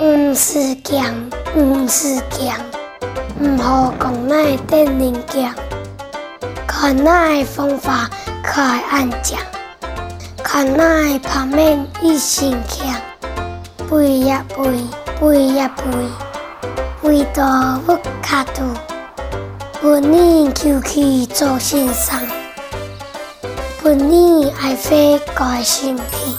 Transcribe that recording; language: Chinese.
毋是强，毋是强，毋好讲那电人强。看那方法可爱安讲，看那旁面一心强，背呀背，背呀背，背到不卡住，不你求去做先生，不你爱飞改身体。